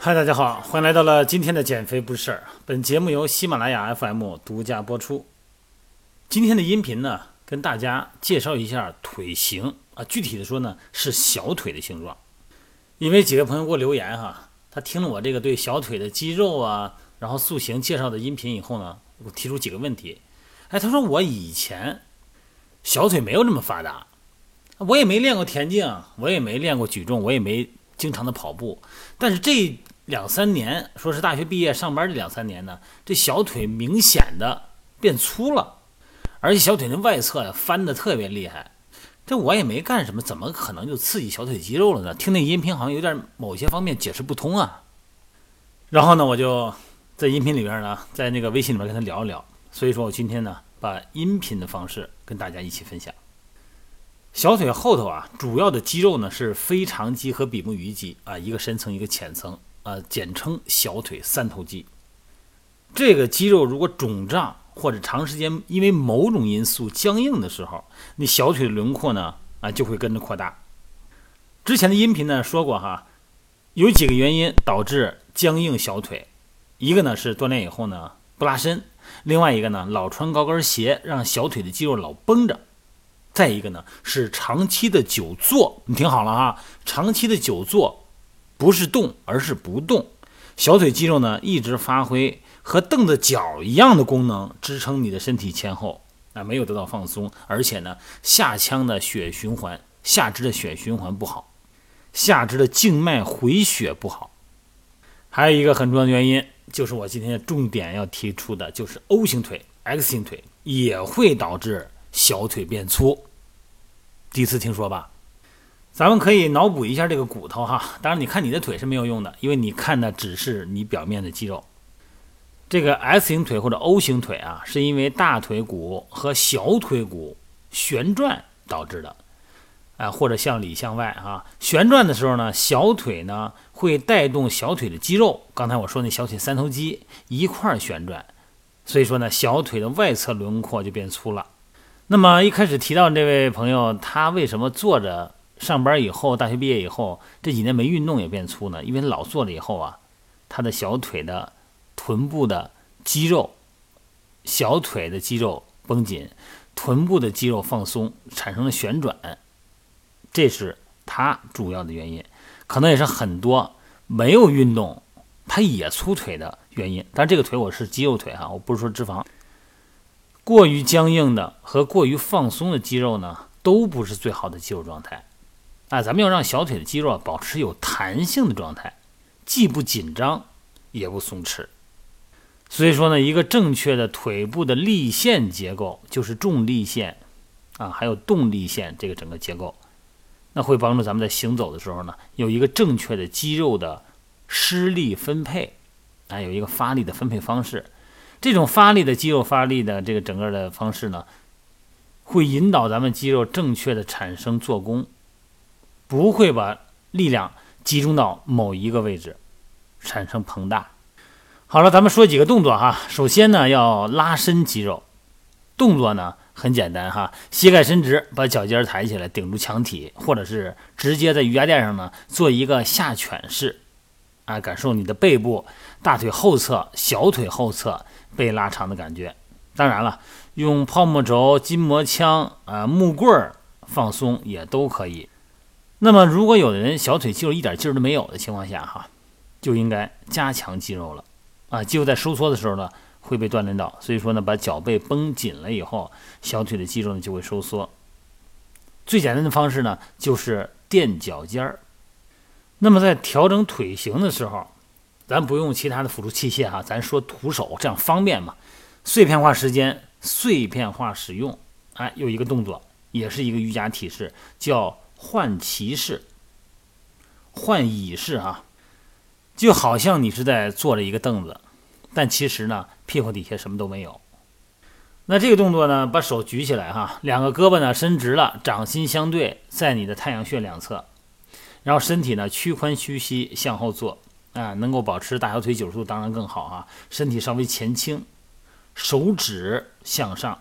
嗨，大家好，欢迎来到了今天的减肥不是事儿。本节目由喜马拉雅 FM 独家播出。今天的音频呢，跟大家介绍一下腿型啊，具体的说呢，是小腿的形状。因为几个朋友给我留言哈，他听了我这个对小腿的肌肉啊，然后塑形介绍的音频以后呢，我提出几个问题。哎，他说我以前小腿没有这么发达，我也没练过田径，我也没练过举重，我也没经常的跑步，但是这两三年，说是大学毕业上班这两三年呢，这小腿明显的变粗了。而且小腿的外侧呀翻的特别厉害，这我也没干什么，怎么可能就刺激小腿肌肉了呢？听那音频好像有点某些方面解释不通啊。然后呢，我就在音频里边呢，在那个微信里面跟他聊一聊。所以说我今天呢，把音频的方式跟大家一起分享。小腿后头啊，主要的肌肉呢是腓肠肌和比目鱼肌啊，一个深层一个浅层啊，简称小腿三头肌。这个肌肉如果肿胀。或者长时间因为某种因素僵硬的时候，你小腿的轮廓呢啊就会跟着扩大。之前的音频呢说过哈，有几个原因导致僵硬小腿，一个呢是锻炼以后呢不拉伸，另外一个呢老穿高跟鞋让小腿的肌肉老绷着，再一个呢是长期的久坐。你听好了啊，长期的久坐不是动而是不动，小腿肌肉呢一直发挥。和凳子脚一样的功能，支撑你的身体前后啊，没有得到放松，而且呢，下腔的血循环，下肢的血循环不好，下肢的静脉回血不好，还有一个很重要的原因，就是我今天重点要提出的，就是 O 型腿、X 型腿也会导致小腿变粗。第一次听说吧？咱们可以脑补一下这个骨头哈，当然你看你的腿是没有用的，因为你看的只是你表面的肌肉。这个 S 型腿或者 O 型腿啊，是因为大腿骨和小腿骨旋转导致的，啊，或者向里向外啊，旋转的时候呢，小腿呢会带动小腿的肌肉，刚才我说那小腿三头肌一块儿旋转，所以说呢，小腿的外侧轮廓就变粗了。那么一开始提到这位朋友，他为什么坐着上班以后，大学毕业以后这几年没运动也变粗呢？因为老坐了以后啊，他的小腿的。臀部的肌肉、小腿的肌肉绷紧，臀部的肌肉放松，产生了旋转，这是它主要的原因，可能也是很多没有运动它也粗腿的原因。但这个腿我是肌肉腿哈，我不是说脂肪。过于僵硬的和过于放松的肌肉呢，都不是最好的肌肉状态。啊，咱们要让小腿的肌肉保持有弹性的状态，既不紧张也不松弛。所以说呢，一个正确的腿部的立线结构，就是重力线啊，还有动力线这个整个结构，那会帮助咱们在行走的时候呢，有一个正确的肌肉的施力分配，啊，有一个发力的分配方式。这种发力的肌肉发力的这个整个的方式呢，会引导咱们肌肉正确的产生做功，不会把力量集中到某一个位置，产生膨大。好了，咱们说几个动作哈。首先呢，要拉伸肌肉。动作呢很简单哈，膝盖伸直，把脚尖抬起来顶住墙体，或者是直接在瑜伽垫上呢做一个下犬式，啊，感受你的背部、大腿后侧、小腿后侧被拉长的感觉。当然了，用泡沫轴、筋膜枪啊、木棍儿放松也都可以。那么，如果有的人小腿肌肉一点劲儿都没有的情况下哈，就应该加强肌肉了。啊，肌肉在收缩的时候呢，会被锻炼到，所以说呢，把脚背绷紧了以后，小腿的肌肉呢就会收缩。最简单的方式呢，就是垫脚尖儿。那么在调整腿型的时候，咱不用其他的辅助器械哈，咱说徒手这样方便嘛。碎片化时间，碎片化使用。哎，有一个动作，也是一个瑜伽体式，叫换骑式、换椅式啊。就好像你是在坐着一个凳子，但其实呢，屁股底下什么都没有。那这个动作呢，把手举起来哈，两个胳膊呢伸直了，掌心相对在你的太阳穴两侧，然后身体呢屈髋屈膝向后坐啊，能够保持大小腿九十度当然更好哈。身体稍微前倾，手指向上，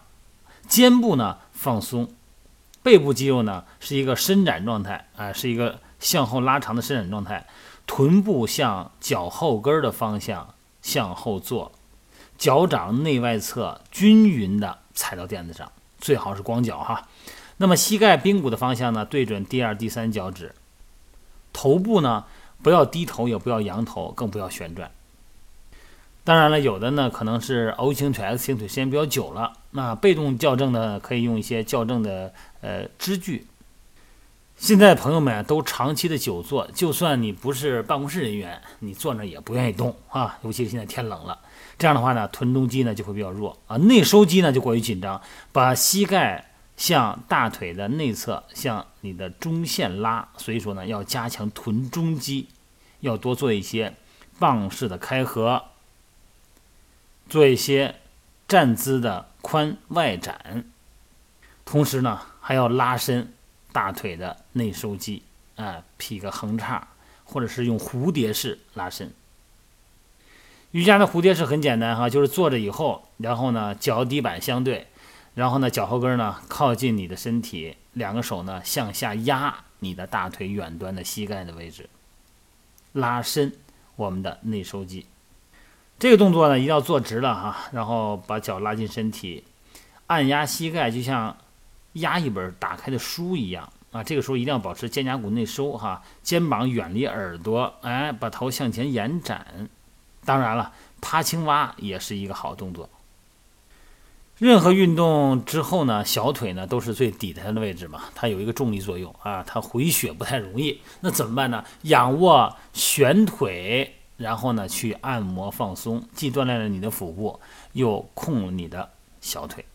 肩部呢放松，背部肌肉呢是一个伸展状态啊，是一个向后拉长的伸展状态。臀部向脚后跟的方向向后坐，脚掌内外侧均匀的踩到垫子上，最好是光脚哈。那么膝盖髌骨的方向呢，对准第二、第三脚趾。头部呢，不要低头，也不要仰头，更不要旋转。当然了，有的呢可能是 O 型腿、S 型腿时间比较久了，那被动校正呢，可以用一些校正的呃支具。现在朋友们都长期的久坐，就算你不是办公室人员，你坐那也不愿意动啊。尤其是现在天冷了，这样的话呢，臀中肌呢就会比较弱啊，内收肌呢就过于紧张，把膝盖向大腿的内侧向你的中线拉。所以说呢，要加强臀中肌，要多做一些棒式的开合，做一些站姿的髋外展，同时呢还要拉伸。大腿的内收肌，啊，劈个横叉，或者是用蝴蝶式拉伸。瑜伽的蝴蝶式很简单哈，就是坐着以后，然后呢脚底板相对，然后呢脚后跟呢靠近你的身体，两个手呢向下压你的大腿远端的膝盖的位置，拉伸我们的内收肌。这个动作呢一定要做直了哈，然后把脚拉进身体，按压膝盖，就像。压一本打开的书一样啊，这个时候一定要保持肩胛骨内收哈，肩膀远离耳朵，哎，把头向前延展。当然了，趴青蛙也是一个好动作。任何运动之后呢，小腿呢都是最底下的位置嘛，它有一个重力作用啊，它回血不太容易。那怎么办呢？仰卧旋腿，然后呢去按摩放松，既锻炼了你的腹部，又控你的小腿。